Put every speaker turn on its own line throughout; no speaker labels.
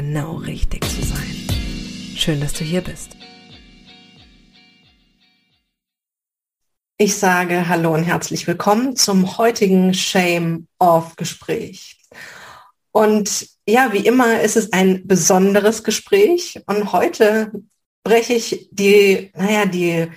genau richtig zu sein. Schön, dass du hier bist. Ich sage Hallo und herzlich willkommen zum heutigen Shame-Off-Gespräch. Und ja, wie immer ist es ein besonderes Gespräch und heute breche ich die, naja, die,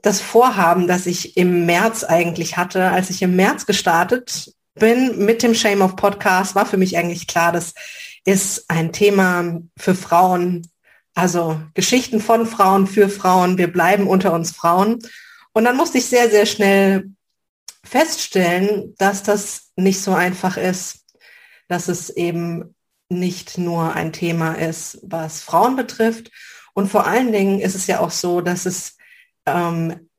das Vorhaben, das ich im März eigentlich hatte, als ich im März gestartet bin mit dem Shame of Podcast, war für mich eigentlich klar, das ist ein Thema für Frauen, also Geschichten von Frauen für Frauen. Wir bleiben unter uns Frauen. Und dann musste ich sehr, sehr schnell feststellen, dass das nicht so einfach ist, dass es eben nicht nur ein Thema ist, was Frauen betrifft, und vor allen Dingen ist es ja auch so, dass es ähm,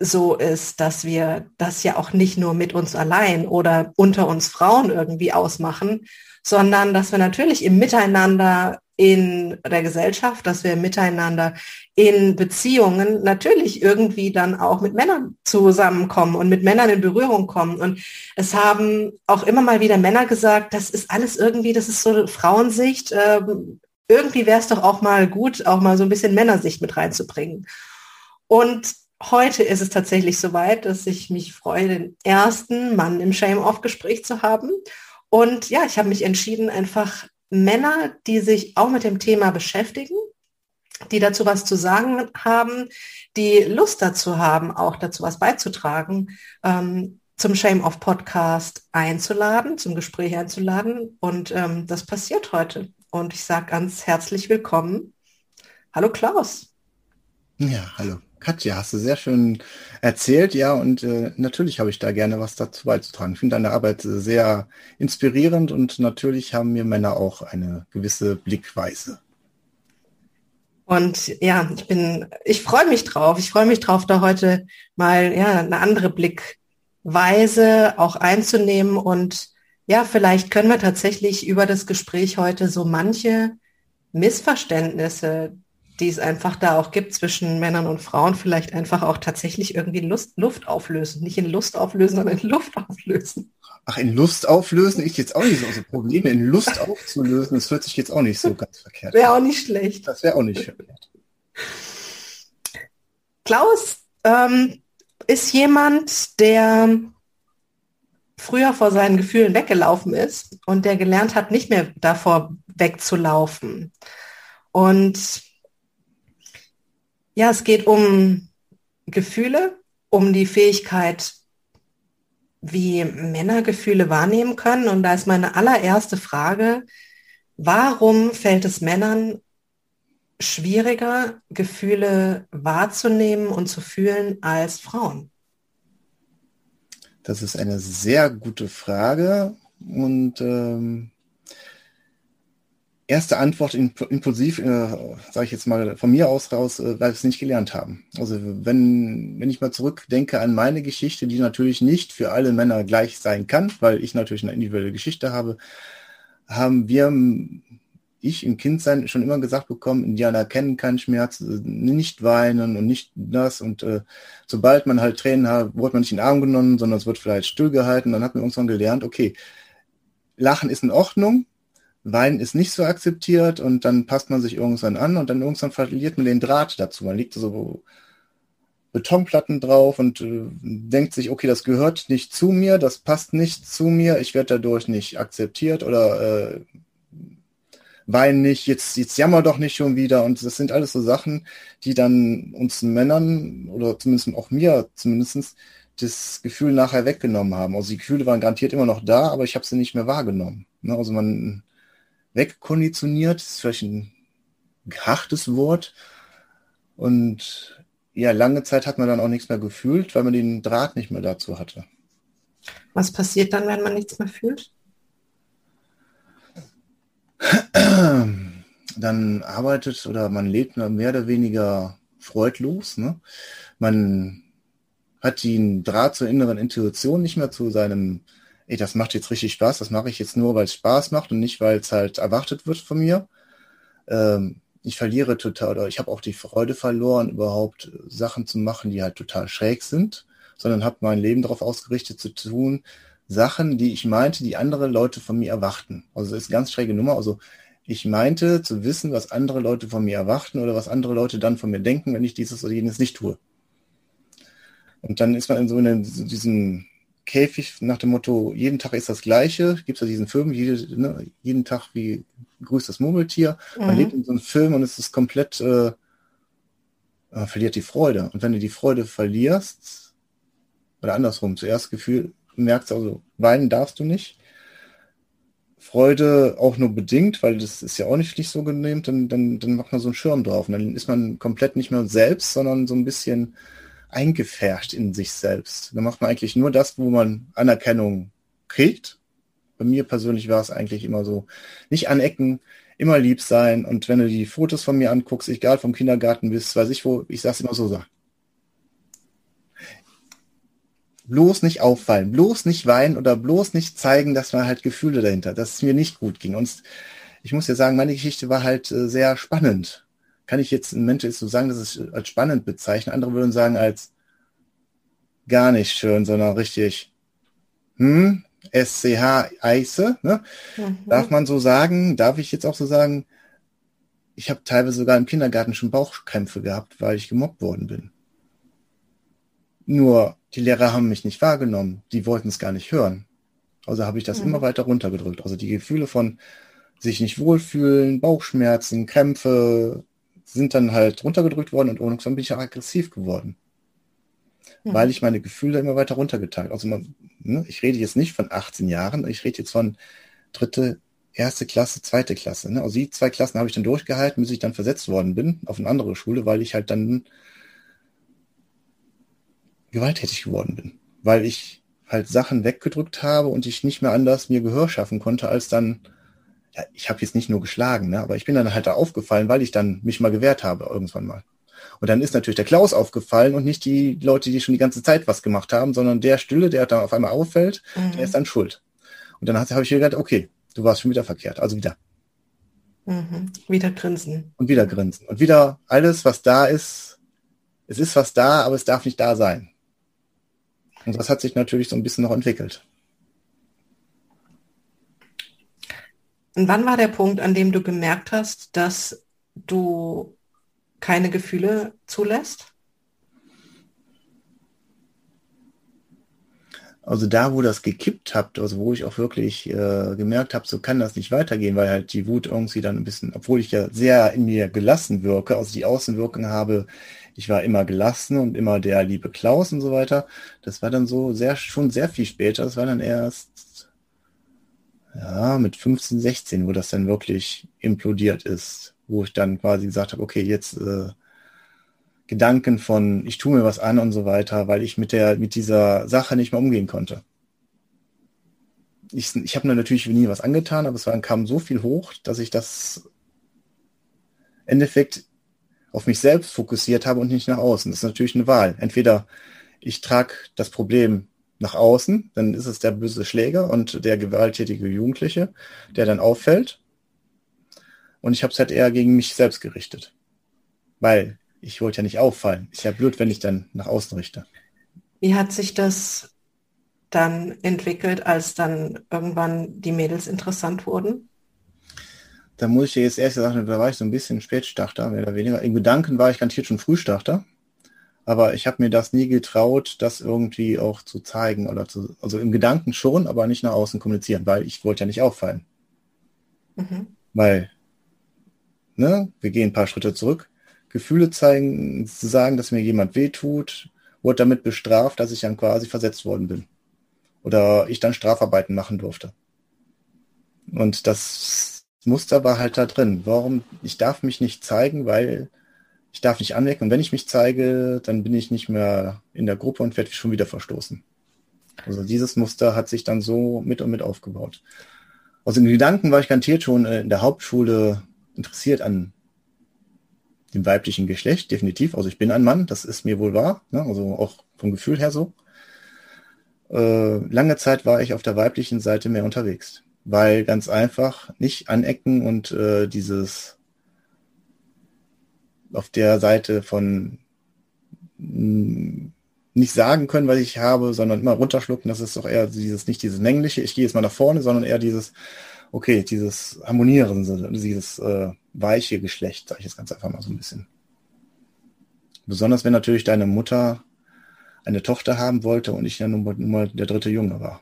so ist, dass wir das ja auch nicht nur mit uns allein oder unter uns Frauen irgendwie ausmachen, sondern dass wir natürlich im Miteinander in der Gesellschaft, dass wir miteinander in Beziehungen natürlich irgendwie dann auch mit Männern zusammenkommen und mit Männern in Berührung kommen. Und es haben auch immer mal wieder Männer gesagt, das ist alles irgendwie, das ist so Frauensicht. Ähm, irgendwie wäre es doch auch mal gut, auch mal so ein bisschen Männersicht mit reinzubringen. Und heute ist es tatsächlich soweit, dass ich mich freue, den ersten Mann im Shame-Off-Gespräch zu haben. Und ja, ich habe mich entschieden, einfach Männer, die sich auch mit dem Thema beschäftigen, die dazu was zu sagen haben, die Lust dazu haben, auch dazu was beizutragen, ähm, zum Shame of Podcast einzuladen, zum Gespräch einzuladen. Und ähm, das passiert heute und ich sage ganz herzlich willkommen. Hallo Klaus.
Ja, hallo. Katja, hast du sehr schön erzählt, ja, und äh, natürlich habe ich da gerne was dazu beizutragen. Ich finde deine Arbeit sehr inspirierend und natürlich haben mir Männer auch eine gewisse Blickweise.
Und ja, ich bin, ich freue mich drauf. Ich freue mich drauf, da heute mal ja eine andere Blickweise auch einzunehmen und ja, vielleicht können wir tatsächlich über das Gespräch heute so manche Missverständnisse, die es einfach da auch gibt zwischen Männern und Frauen, vielleicht einfach auch tatsächlich irgendwie Lust, Luft auflösen. Nicht in Lust auflösen, sondern in Luft auflösen.
Ach, in Lust auflösen ist jetzt auch nicht so. Also Probleme in Lust aufzulösen, das hört sich jetzt auch nicht so ganz verkehrt
Wäre auch nicht schlecht.
Das wäre auch nicht verkehrt.
Klaus ähm, ist jemand, der früher vor seinen Gefühlen weggelaufen ist und der gelernt hat, nicht mehr davor wegzulaufen. Und ja, es geht um Gefühle, um die Fähigkeit, wie Männer Gefühle wahrnehmen können. Und da ist meine allererste Frage, warum fällt es Männern schwieriger, Gefühle wahrzunehmen und zu fühlen als Frauen?
Das ist eine sehr gute Frage und ähm, erste Antwort impulsiv, äh, sage ich jetzt mal von mir aus raus, äh, weil wir es nicht gelernt haben. Also wenn, wenn ich mal zurückdenke an meine Geschichte, die natürlich nicht für alle Männer gleich sein kann, weil ich natürlich eine individuelle Geschichte habe, haben wir ich im Kindsein schon immer gesagt bekommen, Indianer kennen keinen Schmerz, äh, nicht weinen und nicht das. Und äh, sobald man halt Tränen hat, wurde man nicht in den Arm genommen, sondern es wird vielleicht stillgehalten. Dann hat man irgendwann gelernt, okay, Lachen ist in Ordnung, Weinen ist nicht so akzeptiert und dann passt man sich irgendwann an und dann irgendwann verliert man den Draht dazu. Man liegt so Betonplatten drauf und äh, denkt sich, okay, das gehört nicht zu mir, das passt nicht zu mir, ich werde dadurch nicht akzeptiert oder äh, wein nicht, jetzt, jetzt jammer doch nicht schon wieder. Und das sind alles so Sachen, die dann uns Männern oder zumindest auch mir zumindestens das Gefühl nachher weggenommen haben. Also die Gefühle waren garantiert immer noch da, aber ich habe sie nicht mehr wahrgenommen. Ne? Also man wegkonditioniert, ist vielleicht ein hartes Wort. Und ja, lange Zeit hat man dann auch nichts mehr gefühlt, weil man den Draht nicht mehr dazu hatte.
Was passiert dann, wenn man nichts mehr fühlt?
dann arbeitet oder man lebt mehr oder weniger freudlos. Ne? Man hat den Draht zur inneren Intuition nicht mehr zu seinem, ey, das macht jetzt richtig Spaß, das mache ich jetzt nur, weil es Spaß macht und nicht, weil es halt erwartet wird von mir. Ähm, ich verliere total, oder ich habe auch die Freude verloren, überhaupt Sachen zu machen, die halt total schräg sind, sondern habe mein Leben darauf ausgerichtet zu tun, Sachen, die ich meinte, die andere Leute von mir erwarten. Also das ist eine ganz schräge Nummer. Also ich meinte zu wissen, was andere Leute von mir erwarten oder was andere Leute dann von mir denken, wenn ich dieses oder jenes nicht tue. Und dann ist man in so einem, diesem Käfig nach dem Motto, jeden Tag ist das Gleiche. Gibt es ja diesen Film, jede, ne, jeden Tag wie grüßt das Murmeltier. Man mhm. lebt in so einem Film und es ist komplett, äh, man verliert die Freude. Und wenn du die Freude verlierst, oder andersrum, zuerst Gefühl, merkst also, weinen darfst du nicht. Freude auch nur bedingt, weil das ist ja auch nicht, nicht so genehm, dann, dann, dann macht man so einen Schirm drauf. Und dann ist man komplett nicht mehr selbst, sondern so ein bisschen eingefärscht in sich selbst. Dann macht man eigentlich nur das, wo man Anerkennung kriegt. Bei mir persönlich war es eigentlich immer so, nicht anecken, immer lieb sein. Und wenn du die Fotos von mir anguckst, egal vom Kindergarten bis, weiß ich wo, ich sag's immer so, so bloß nicht auffallen, bloß nicht weinen oder bloß nicht zeigen, dass man halt Gefühle dahinter, dass es mir nicht gut ging. Und ich muss ja sagen, meine Geschichte war halt äh, sehr spannend. Kann ich jetzt ein Mensch jetzt so sagen, dass es als spannend bezeichnen. Andere würden sagen als gar nicht schön, sondern richtig, hm, SCH Eise, ne? Mhm. Darf man so sagen? Darf ich jetzt auch so sagen? Ich habe teilweise sogar im Kindergarten schon Bauchkrämpfe gehabt, weil ich gemobbt worden bin. Nur die Lehrer haben mich nicht wahrgenommen. Die wollten es gar nicht hören. Also habe ich das mhm. immer weiter runtergedrückt. Also die Gefühle von sich nicht wohlfühlen, Bauchschmerzen, Krämpfe sind dann halt runtergedrückt worden und irgendwann bin ich auch aggressiv geworden. Mhm. Weil ich meine Gefühle immer weiter runtergeteilt. Also man, ne, ich rede jetzt nicht von 18 Jahren, ich rede jetzt von dritte, erste Klasse, zweite Klasse. Ne? Also die zwei Klassen habe ich dann durchgehalten, bis ich dann versetzt worden bin auf eine andere Schule, weil ich halt dann gewalttätig geworden bin, weil ich halt Sachen weggedrückt habe und ich nicht mehr anders mir Gehör schaffen konnte, als dann, ja, ich habe jetzt nicht nur geschlagen, ne, aber ich bin dann halt da aufgefallen, weil ich dann mich mal gewehrt habe irgendwann mal. Und dann ist natürlich der Klaus aufgefallen und nicht die Leute, die schon die ganze Zeit was gemacht haben, sondern der Stille, der da auf einmal auffällt, mhm. der ist dann schuld. Und dann habe ich mir gedacht, okay, du warst schon wieder verkehrt, also wieder.
Mhm. Wieder grinsen.
Und wieder grinsen. Und wieder alles, was da ist, es ist was da, aber es darf nicht da sein. Und das hat sich natürlich so ein bisschen noch entwickelt.
Und wann war der Punkt, an dem du gemerkt hast, dass du keine Gefühle zulässt?
Also da, wo das gekippt habt, also wo ich auch wirklich äh, gemerkt habe, so kann das nicht weitergehen, weil halt die Wut irgendwie dann ein bisschen, obwohl ich ja sehr in mir gelassen wirke, also die Außenwirkung habe, ich war immer gelassen und immer der liebe Klaus und so weiter. Das war dann so sehr, schon sehr viel später. Das war dann erst, ja, mit 15, 16, wo das dann wirklich implodiert ist, wo ich dann quasi gesagt habe, okay, jetzt äh, Gedanken von, ich tue mir was an und so weiter, weil ich mit der, mit dieser Sache nicht mehr umgehen konnte. Ich, ich habe mir natürlich nie was angetan, aber es war, kam so viel hoch, dass ich das Endeffekt auf mich selbst fokussiert habe und nicht nach außen. Das ist natürlich eine Wahl. Entweder ich trage das Problem nach außen, dann ist es der böse Schläger und der gewalttätige Jugendliche, der dann auffällt. Und ich habe es halt eher gegen mich selbst gerichtet. Weil ich wollte ja nicht auffallen. Ist ja blöd, wenn ich dann nach außen richte.
Wie hat sich das dann entwickelt, als dann irgendwann die Mädels interessant wurden?
da muss ich dir jetzt erst sagen, da war ich so ein bisschen Spätstarter, mehr oder weniger. In Gedanken war ich garantiert schon Frühstarter. Aber ich habe mir das nie getraut, das irgendwie auch zu zeigen oder zu, also im Gedanken schon, aber nicht nach außen kommunizieren, weil ich wollte ja nicht auffallen. Mhm. Weil, ne, wir gehen ein paar Schritte zurück. Gefühle zeigen, zu sagen, dass mir jemand wehtut, wurde damit bestraft, dass ich dann quasi versetzt worden bin. Oder ich dann Strafarbeiten machen durfte. Und das Muster war halt da drin. Warum? Ich darf mich nicht zeigen, weil ich darf nicht anwecken. Und wenn ich mich zeige, dann bin ich nicht mehr in der Gruppe und werde schon wieder verstoßen. Also dieses Muster hat sich dann so mit und mit aufgebaut. Also in Gedanken war ich garantiert schon in der Hauptschule interessiert an dem weiblichen Geschlecht, definitiv. Also ich bin ein Mann, das ist mir wohl wahr, ne? also auch vom Gefühl her so. Äh, lange Zeit war ich auf der weiblichen Seite mehr unterwegs, weil ganz einfach nicht anecken und äh, dieses auf der Seite von mm, nicht sagen können, was ich habe, sondern immer runterschlucken. Das ist doch eher dieses, nicht dieses männliche, ich gehe jetzt mal nach vorne, sondern eher dieses, okay, dieses Harmonieren, dieses äh, weiche Geschlecht, sage ich jetzt ganz einfach mal so ein bisschen. Besonders wenn natürlich deine Mutter eine Tochter haben wollte und ich ja nun mal der dritte Junge war.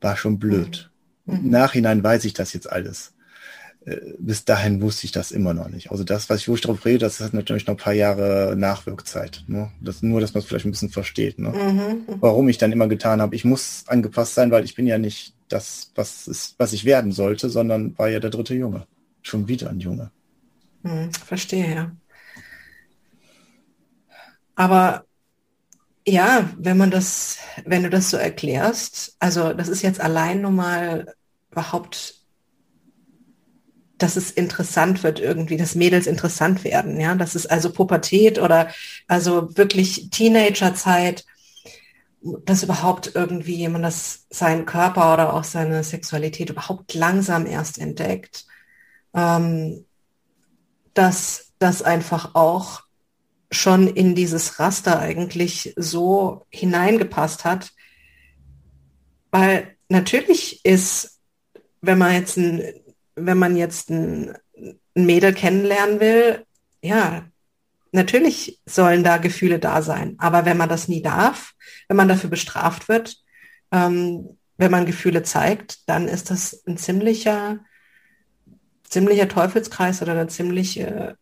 War schon blöd. Mhm. Im Nachhinein weiß ich das jetzt alles. Äh, bis dahin wusste ich das immer noch nicht. Also das, was ich, wo ich drauf rede, das hat natürlich noch ein paar Jahre Nachwirkzeit. Ne? Das, nur, dass man es vielleicht ein bisschen versteht. Ne? Mhm. Warum ich dann immer getan habe, ich muss angepasst sein, weil ich bin ja nicht das, was, ist, was ich werden sollte, sondern war ja der dritte Junge. Schon wieder ein Junge.
Mhm, verstehe, ja. Aber ja, wenn man das, wenn du das so erklärst, also das ist jetzt allein nur mal überhaupt dass es interessant wird irgendwie, dass Mädels interessant werden, ja, das ist also Pubertät oder also wirklich Teenagerzeit, dass überhaupt irgendwie man das seinen Körper oder auch seine Sexualität überhaupt langsam erst entdeckt, ähm, dass das einfach auch schon in dieses Raster eigentlich so hineingepasst hat, weil natürlich ist, wenn man jetzt ein wenn man jetzt ein, ein Mädel kennenlernen will, ja, natürlich sollen da Gefühle da sein. Aber wenn man das nie darf, wenn man dafür bestraft wird, ähm, wenn man Gefühle zeigt, dann ist das ein ziemlicher, ziemlicher Teufelskreis oder eine ziemliche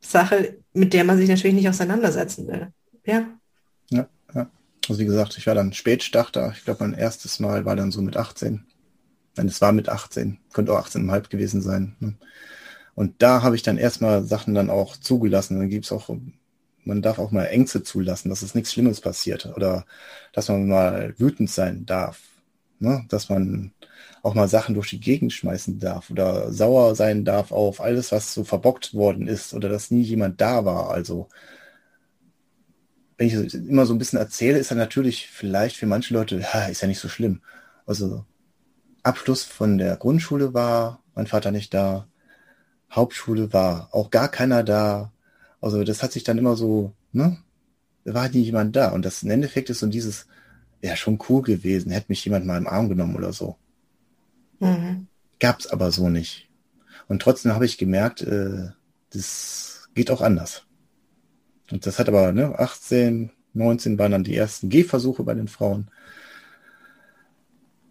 Sache, mit der man sich natürlich nicht auseinandersetzen will. Ja.
Ja, ja. Also wie gesagt, ich war dann Spätstarter. Ich glaube, mein erstes Mal war dann so mit 18. Nein, es war mit 18, könnte auch 18,5 gewesen sein. Ne? Und da habe ich dann erstmal Sachen dann auch zugelassen. Dann gibt's auch, man darf auch mal Ängste zulassen, dass es nichts Schlimmes passiert oder dass man mal wütend sein darf. Ne? Dass man auch mal Sachen durch die Gegend schmeißen darf oder sauer sein darf auf alles, was so verbockt worden ist oder dass nie jemand da war. Also wenn ich immer so ein bisschen erzähle, ist dann natürlich vielleicht für manche Leute, ja, ist ja nicht so schlimm. Also Abschluss von der Grundschule war mein Vater nicht da. Hauptschule war auch gar keiner da. Also das hat sich dann immer so, ne? Da war nie jemand da. Und das im Endeffekt ist so dieses, ja, schon cool gewesen, hätte mich jemand mal im Arm genommen oder so. Mhm. Gab's aber so nicht. Und trotzdem habe ich gemerkt, äh, das geht auch anders. Und das hat aber, ne, 18, 19 waren dann die ersten Gehversuche bei den Frauen.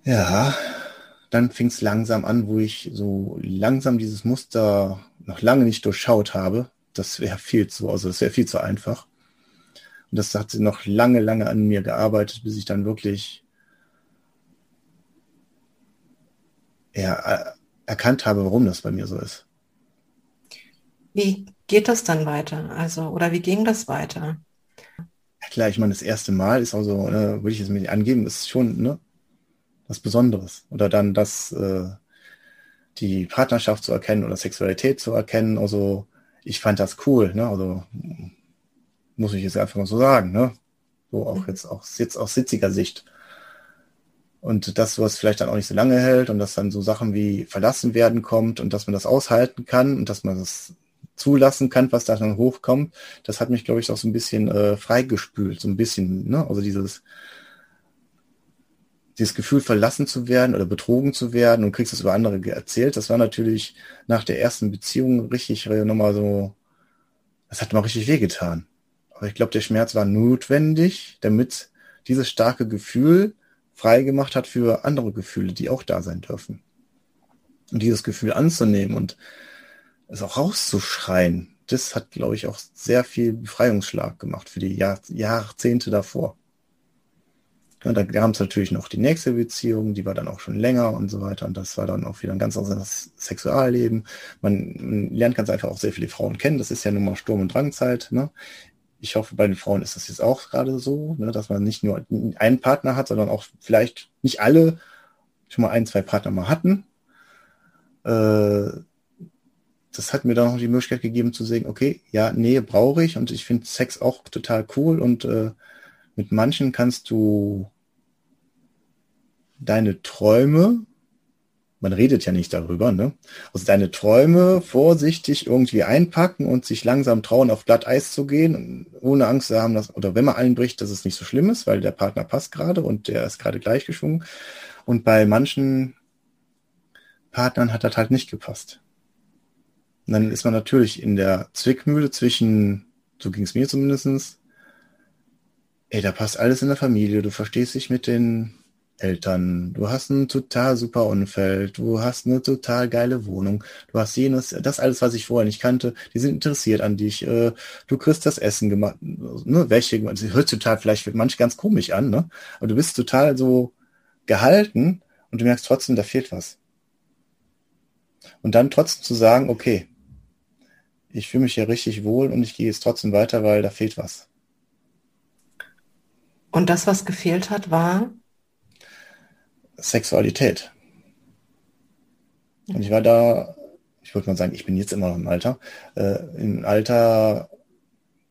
Ja, dann fing es langsam an, wo ich so langsam dieses Muster noch lange nicht durchschaut habe. Das wäre viel zu, also das wäre viel zu einfach. Und das hat sie noch lange, lange an mir gearbeitet, bis ich dann wirklich ja, erkannt habe, warum das bei mir so ist.
Wie geht das dann weiter? Also, oder wie ging das weiter?
klar, ich meine, das erste Mal ist also, äh, würde ich jetzt nicht angeben, ist schon, ne, was Besonderes. Oder dann das, äh, die Partnerschaft zu erkennen oder Sexualität zu erkennen. Also ich fand das cool, ne? Also muss ich jetzt einfach mal so sagen, ne? So auch jetzt auch jetzt aus sitziger Sicht. Und das, was vielleicht dann auch nicht so lange hält und dass dann so Sachen wie verlassen werden kommt und dass man das aushalten kann und dass man das zulassen kann, was da dann hochkommt, das hat mich, glaube ich, auch so ein bisschen äh, freigespült, so ein bisschen, ne? Also dieses, dieses Gefühl, verlassen zu werden oder betrogen zu werden und kriegst es über andere erzählt, das war natürlich nach der ersten Beziehung richtig nochmal so, das hat mal richtig wehgetan. Aber ich glaube, der Schmerz war notwendig, damit dieses starke Gefühl freigemacht hat für andere Gefühle, die auch da sein dürfen. Und dieses Gefühl anzunehmen und es auch rauszuschreien, das hat, glaube ich, auch sehr viel Befreiungsschlag gemacht für die Jahr Jahrzehnte davor. Ja, da gab es natürlich noch die nächste Beziehung, die war dann auch schon länger und so weiter. Und das war dann auch wieder ein ganz anderes Sexualleben. Man, man lernt ganz einfach auch sehr viele Frauen kennen. Das ist ja nun mal Sturm- und Drangzeit. Ne? Ich hoffe, bei den Frauen ist das jetzt auch gerade so, ne, dass man nicht nur einen Partner hat, sondern auch vielleicht nicht alle schon mal ein, zwei Partner mal hatten. Äh, das hat mir dann noch die Möglichkeit gegeben zu sagen, okay, ja, Nähe brauche ich und ich finde Sex auch total cool und äh, mit manchen kannst du deine Träume, man redet ja nicht darüber, ne? Also deine Träume vorsichtig irgendwie einpacken und sich langsam trauen, auf Glatteis zu gehen, ohne Angst zu haben, dass, oder wenn man einbricht, dass es nicht so schlimm ist, weil der Partner passt gerade und der ist gerade gleichgeschwungen. Und bei manchen Partnern hat das halt nicht gepasst. Und dann ist man natürlich in der Zwickmühle zwischen, so ging es mir zumindestens, ey, da passt alles in der Familie, du verstehst dich mit den Eltern, du hast ein total super Umfeld, du hast eine total geile Wohnung, du hast jenes, das alles, was ich vorher nicht kannte, die sind interessiert an dich, äh, du kriegst das Essen gemacht, ne, welche, das hört total vielleicht für manche ganz komisch an, ne, aber du bist total so gehalten und du merkst trotzdem, da fehlt was. Und dann trotzdem zu sagen, okay, ich fühle mich hier richtig wohl und ich gehe jetzt trotzdem weiter, weil da fehlt was.
Und das, was gefehlt hat, war?
Sexualität. Und ich war da, ich würde mal sagen, ich bin jetzt immer noch im Alter, äh, im Alter,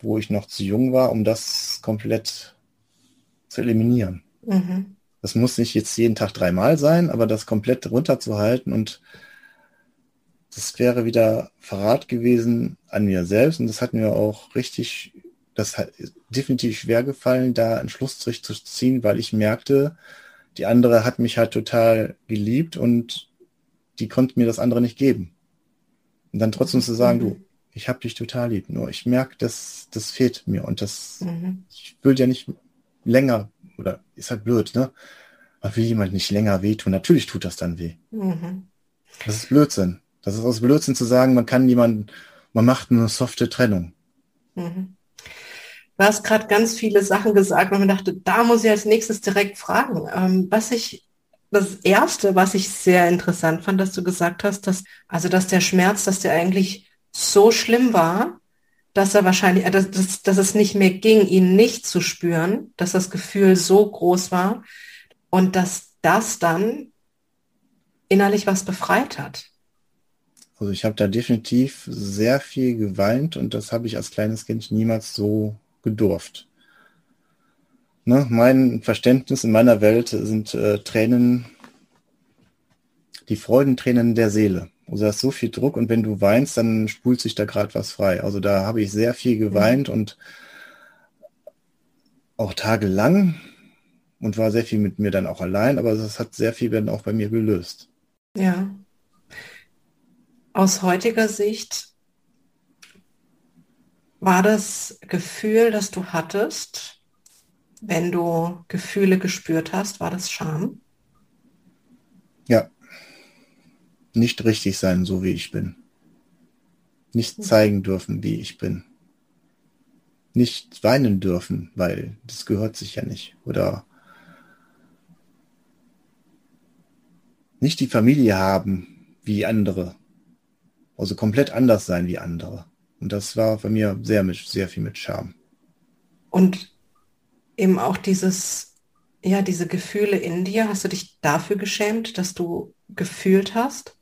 wo ich noch zu jung war, um das komplett zu eliminieren. Mhm. Das muss nicht jetzt jeden Tag dreimal sein, aber das komplett runterzuhalten und das wäre wieder Verrat gewesen an mir selbst und das hat mir auch richtig, das hat definitiv schwer gefallen, da einen Schlussstrich zu ziehen, weil ich merkte, die andere hat mich halt total geliebt und die konnte mir das andere nicht geben. Und dann trotzdem zu sagen, mhm. du, ich habe dich total lieb, nur ich merke, dass das fehlt mir und das, mhm. ich will ja nicht länger, oder ist halt blöd, ne? Man will jemand nicht länger wehtun. Natürlich tut das dann weh. Mhm. Das ist Blödsinn. Das ist aus Blödsinn zu sagen, man kann jemanden, man macht eine softe Trennung. Mhm.
Du hast gerade ganz viele Sachen gesagt und man dachte, da muss ich als nächstes direkt fragen. Ähm, was ich, das erste, was ich sehr interessant fand, dass du gesagt hast, dass, also, dass der Schmerz, dass der eigentlich so schlimm war, dass er wahrscheinlich, äh, dass, dass, dass es nicht mehr ging, ihn nicht zu spüren, dass das Gefühl so groß war und dass das dann innerlich was befreit hat.
Also ich habe da definitiv sehr viel geweint und das habe ich als kleines Kind niemals so gedurft. Ne? Mein Verständnis in meiner Welt sind äh, Tränen, die Freudentränen der Seele. Also da ist so viel Druck und wenn du weinst, dann spult sich da gerade was frei. Also da habe ich sehr viel geweint mhm. und auch tagelang und war sehr viel mit mir dann auch allein, aber das hat sehr viel dann auch bei mir gelöst.
Ja, aus heutiger Sicht war das Gefühl, das du hattest, wenn du Gefühle gespürt hast, war das Scham?
Ja. Nicht richtig sein, so wie ich bin. Nicht hm. zeigen dürfen, wie ich bin. Nicht weinen dürfen, weil das gehört sich ja nicht. Oder nicht die Familie haben wie andere. Also komplett anders sein wie andere. Und das war bei mir sehr, mit, sehr viel mit Charme.
Und eben auch dieses, ja, diese Gefühle in dir, hast du dich dafür geschämt, dass du gefühlt hast?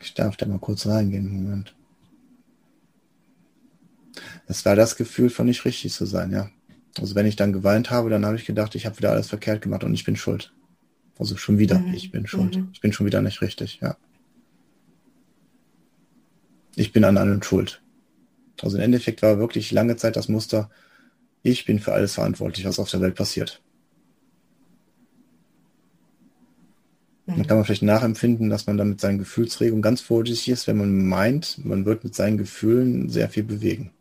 Ich darf da mal kurz reingehen, Moment. Es war das Gefühl von nicht richtig zu sein, ja. Also wenn ich dann geweint habe, dann habe ich gedacht, ich habe wieder alles verkehrt gemacht und ich bin schuld. Also schon wieder, mhm. ich bin schuld. Mhm. Ich bin schon wieder nicht richtig, ja ich bin an allem schuld. Also im Endeffekt war wirklich lange Zeit das Muster, ich bin für alles verantwortlich, was auf der Welt passiert. Mhm. Dann kann man vielleicht nachempfinden, dass man dann mit seinen Gefühlsregungen ganz vorsichtig ist, wenn man meint, man wird mit seinen Gefühlen sehr viel bewegen.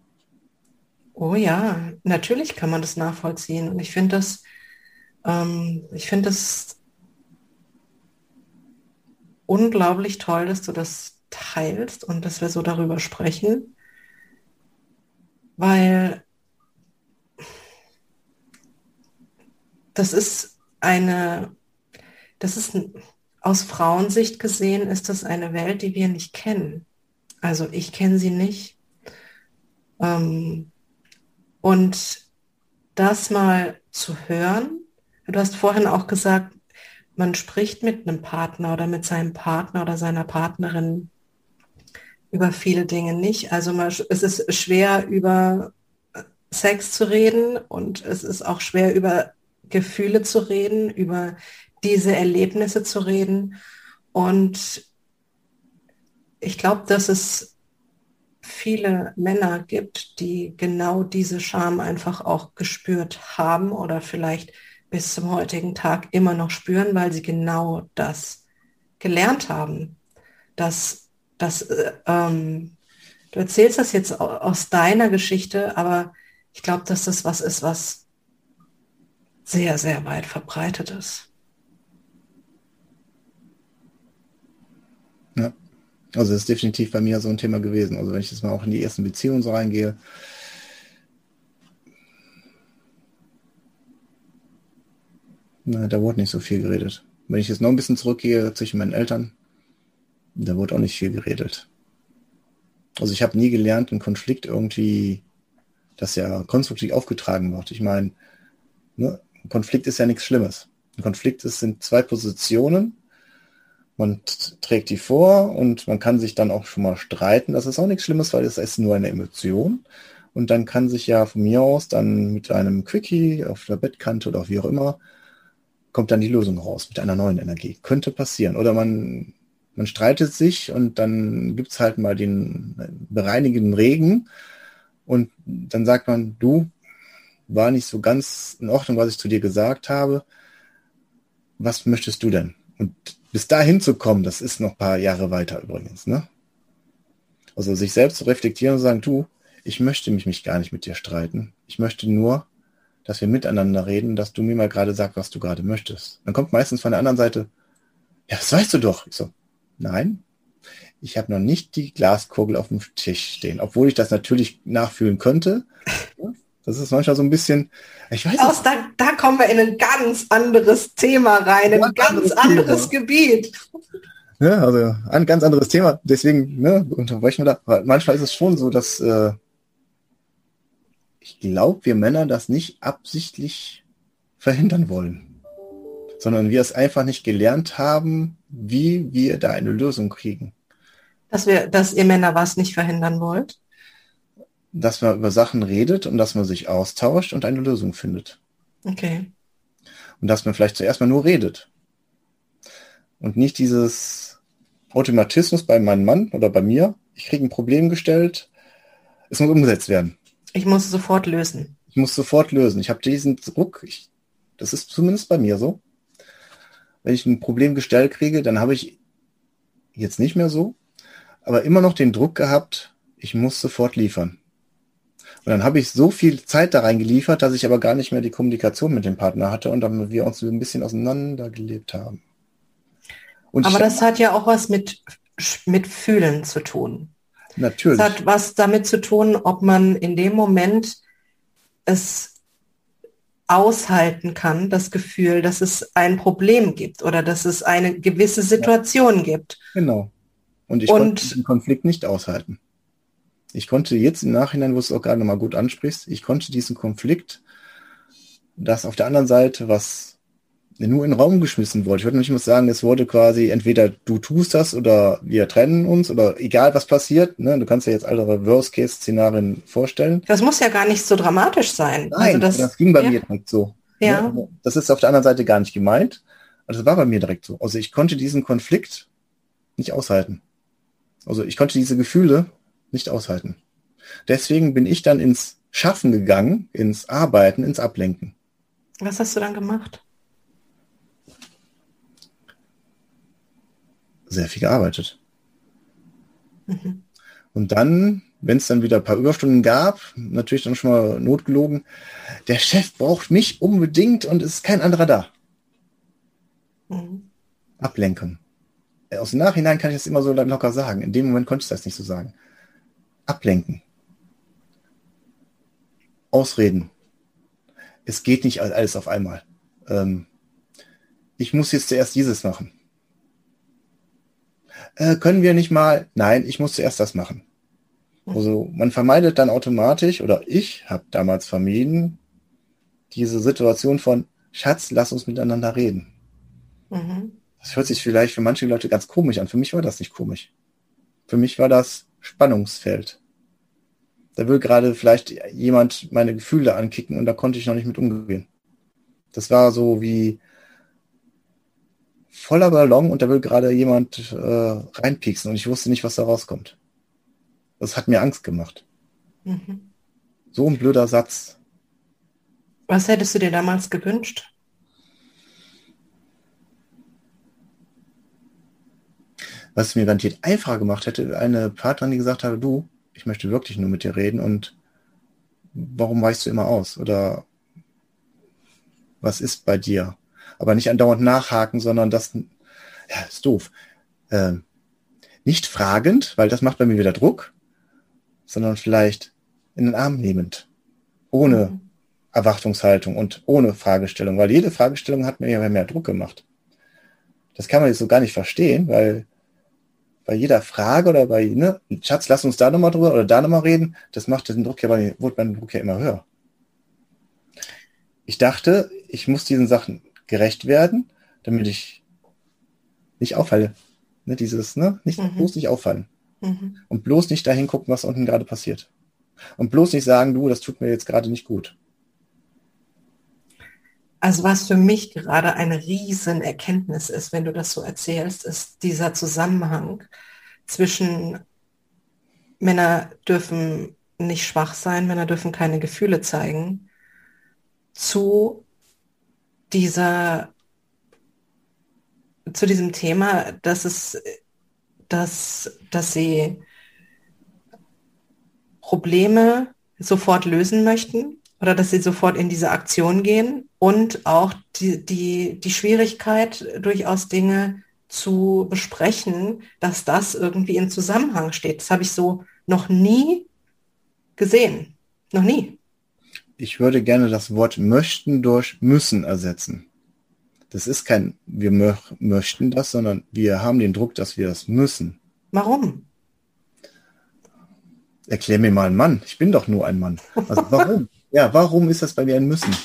Oh ja, natürlich kann man das nachvollziehen. Und ich finde das, ähm, ich finde das unglaublich toll, dass du das teilst und dass wir so darüber sprechen, weil das ist eine, das ist aus Frauensicht gesehen, ist das eine Welt, die wir nicht kennen. Also ich kenne sie nicht. Ähm, und das mal zu hören, du hast vorhin auch gesagt, man spricht mit einem Partner oder mit seinem Partner oder seiner Partnerin über viele Dinge nicht. Also es ist schwer über Sex zu reden und es ist auch schwer über Gefühle zu reden, über diese Erlebnisse zu reden. Und ich glaube, dass es viele Männer gibt, die genau diese Scham einfach auch gespürt haben oder vielleicht bis zum heutigen Tag immer noch spüren, weil sie genau das gelernt haben. Dass, dass äh, ähm, du erzählst das jetzt aus deiner Geschichte, aber ich glaube, dass das was ist, was sehr, sehr weit verbreitet ist.
Ja, also das ist definitiv bei mir so ein Thema gewesen. Also wenn ich jetzt mal auch in die ersten Beziehungen so reingehe, na, da wurde nicht so viel geredet. Wenn ich jetzt noch ein bisschen zurückgehe zwischen meinen Eltern, da wurde auch nicht viel geredet. Also ich habe nie gelernt, einen Konflikt irgendwie das ja konstruktiv aufgetragen wird. Ich meine, ne, ein Konflikt ist ja nichts Schlimmes. Ein Konflikt ist, sind zwei Positionen. Man trägt die vor und man kann sich dann auch schon mal streiten. Das ist auch nichts Schlimmes, weil es ist nur eine Emotion. Und dann kann sich ja von mir aus dann mit einem Quickie auf der Bettkante oder wie auch immer, kommt dann die Lösung raus mit einer neuen Energie. Könnte passieren. Oder man, man streitet sich und dann gibt's halt mal den bereinigenden Regen und dann sagt man, du, war nicht so ganz in Ordnung, was ich zu dir gesagt habe. Was möchtest du denn? Und bis dahin zu kommen, das ist noch ein paar Jahre weiter übrigens, ne? Also sich selbst zu reflektieren und sagen, du, ich möchte mich, mich gar nicht mit dir streiten. Ich möchte nur, dass wir miteinander reden, dass du mir mal gerade sagst, was du gerade möchtest. Dann kommt meistens von der anderen Seite, ja, das weißt du doch. Ich so, nein, ich habe noch nicht die Glaskugel auf dem Tisch stehen, obwohl ich das natürlich nachfühlen könnte. Das ist manchmal so ein bisschen, ich weiß
Aus, da, da kommen wir in ein ganz anderes Thema rein, ein ganz anderes, Gebiet.
Ja, also ein ganz anderes Thema. Deswegen ne, unterbrechen wir da. Weil manchmal ist es schon so, dass äh, ich glaube, wir Männer das nicht absichtlich verhindern wollen, sondern wir es einfach nicht gelernt haben, wie wir da eine Lösung kriegen.
Dass wir, dass ihr Männer was nicht verhindern wollt?
Dass man über Sachen redet und dass man sich austauscht und eine Lösung findet.
Okay.
Und dass man vielleicht zuerst mal nur redet. Und nicht dieses Automatismus bei meinem Mann oder bei mir. Ich kriege ein Problem gestellt. Es muss umgesetzt werden.
Ich muss sofort lösen.
Ich muss sofort lösen. Ich habe diesen Druck. Ich, das ist zumindest bei mir so. Wenn ich ein Problem gestellt kriege, dann habe ich jetzt nicht mehr so, aber immer noch den Druck gehabt, ich muss sofort liefern. Und dann habe ich so viel Zeit da reingeliefert, dass ich aber gar nicht mehr die Kommunikation mit dem Partner hatte und dann wir uns ein bisschen auseinandergelebt haben.
Und aber das hat ja auch was mit, mit Fühlen zu tun.
Natürlich.
Das hat was damit zu tun, ob man in dem Moment es aushalten kann, das Gefühl, dass es ein Problem gibt oder dass es eine gewisse Situation ja. gibt.
Genau. Und ich und, konnte den Konflikt nicht aushalten. Ich konnte jetzt im Nachhinein, wo es auch gerade nochmal gut ansprichst, ich konnte diesen Konflikt, das auf der anderen Seite, was nur in den Raum geschmissen wurde. Ich würde nicht mal sagen, es wurde quasi entweder du tust das oder wir trennen uns oder egal was passiert. Ne? Du kannst dir jetzt andere Worst-Case-Szenarien vorstellen.
Das muss ja gar nicht so dramatisch sein.
Nein, also das, das ging bei ja. mir direkt so. Ja. Ne? Das ist auf der anderen Seite gar nicht gemeint. Also das war bei mir direkt so. Also ich konnte diesen Konflikt nicht aushalten. Also ich konnte diese Gefühle nicht aushalten. Deswegen bin ich dann ins Schaffen gegangen, ins Arbeiten, ins Ablenken.
Was hast du dann gemacht?
Sehr viel gearbeitet. Mhm. Und dann, wenn es dann wieder ein paar Überstunden gab, natürlich dann schon mal notgelogen, der Chef braucht mich unbedingt und es ist kein anderer da. Mhm. Ablenken aus dem Nachhinein kann ich das immer so locker sagen. In dem Moment konnte ich das nicht so sagen. Ablenken. Ausreden. Es geht nicht alles auf einmal. Ähm, ich muss jetzt zuerst dieses machen. Äh, können wir nicht mal? Nein, ich muss zuerst das machen. Also man vermeidet dann automatisch, oder ich habe damals vermieden, diese Situation von Schatz, lass uns miteinander reden. Mhm. Das hört sich vielleicht für manche Leute ganz komisch an. Für mich war das nicht komisch. Für mich war das Spannungsfeld. Da will gerade vielleicht jemand meine Gefühle ankicken und da konnte ich noch nicht mit umgehen. Das war so wie voller Ballon und da will gerade jemand äh, reinpieksen und ich wusste nicht, was da rauskommt. Das hat mir Angst gemacht. Mhm. So ein blöder Satz.
Was hättest du dir damals gewünscht?
Was mir garantiert einfacher gemacht hätte, eine Partnerin, die gesagt habe, du, ich möchte wirklich nur mit dir reden und warum weichst du immer aus? Oder was ist bei dir? Aber nicht andauernd nachhaken, sondern das, ja, ist doof. Äh, nicht fragend, weil das macht bei mir wieder Druck, sondern vielleicht in den Arm nehmend. Ohne mhm. Erwartungshaltung und ohne Fragestellung, weil jede Fragestellung hat mir ja mehr Druck gemacht. Das kann man jetzt so gar nicht verstehen, weil bei jeder Frage oder bei, ne, Schatz, lass uns da nochmal drüber oder da nochmal reden, das macht den Druck ja, bei, wurde mein Druck ja immer höher. Ich dachte, ich muss diesen Sachen gerecht werden, damit ich nicht auffalle. Ne, dieses, ne, nicht, mhm. bloß nicht auffallen. Mhm. Und bloß nicht dahin gucken, was unten gerade passiert. Und bloß nicht sagen, du, das tut mir jetzt gerade nicht gut.
Also was für mich gerade eine riesen Erkenntnis ist, wenn du das so erzählst, ist dieser Zusammenhang zwischen Männer dürfen nicht schwach sein, Männer dürfen keine Gefühle zeigen, zu dieser zu diesem Thema, dass es dass, dass sie Probleme sofort lösen möchten oder dass sie sofort in diese Aktion gehen und auch die, die, die Schwierigkeit, durchaus Dinge zu besprechen, dass das irgendwie in Zusammenhang steht. Das habe ich so noch nie gesehen. Noch nie.
Ich würde gerne das Wort möchten durch müssen ersetzen. Das ist kein wir mö möchten das, sondern wir haben den Druck, dass wir das müssen.
Warum?
Erklär mir mal einen Mann. Ich bin doch nur ein Mann. Also warum? ja, warum ist das bei mir ein Müssen?